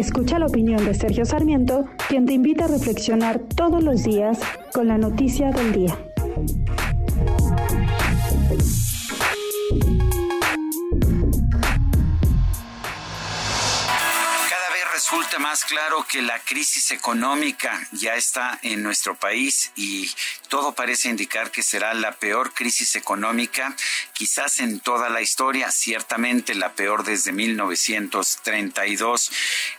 Escucha la opinión de Sergio Sarmiento, quien te invita a reflexionar todos los días con la noticia del día. Cada vez resulta más claro que la crisis económica ya está en nuestro país y todo parece indicar que será la peor crisis económica quizás en toda la historia, ciertamente la peor desde 1932.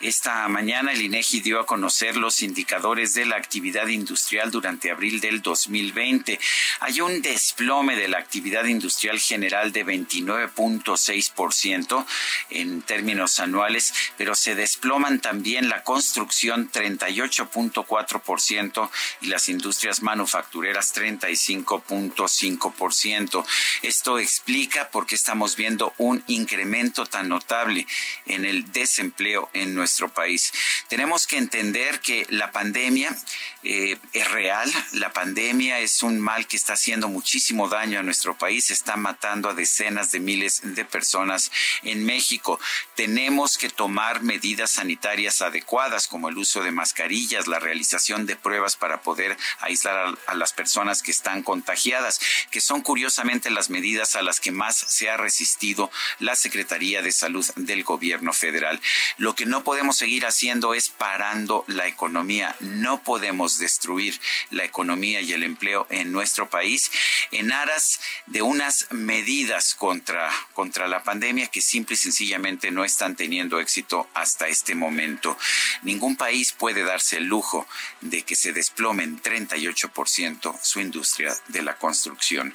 Esta mañana el INEGI dio a conocer los indicadores de la actividad industrial durante abril del 2020. Hay un desplome de la actividad industrial general de 29.6% en términos anuales, pero se desploman también la construcción 38.4% y las industrias manufactureras 35.5%. Esto explica por qué estamos viendo un incremento tan notable en el desempleo en nuestro país. Tenemos que entender que la pandemia eh, es real, la pandemia es un mal que está haciendo muchísimo daño a nuestro país, está matando a decenas de miles de personas en México. Tenemos que tomar medidas sanitarias adecuadas como el uso de mascarillas, la realización de pruebas para poder aislar a, a las personas que están contagiadas, que son curiosamente las medidas a las que más se ha resistido la Secretaría de Salud del Gobierno federal. Lo que no podemos seguir haciendo es parando la economía. No podemos destruir la economía y el empleo en nuestro país en aras de unas medidas contra, contra la pandemia que simple y sencillamente no están teniendo éxito hasta este momento. Ningún país puede darse el lujo de que se desplome en 38% su industria de la construcción.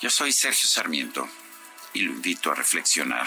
Yo soy Sergio Sarmiento y lo invito a reflexionar.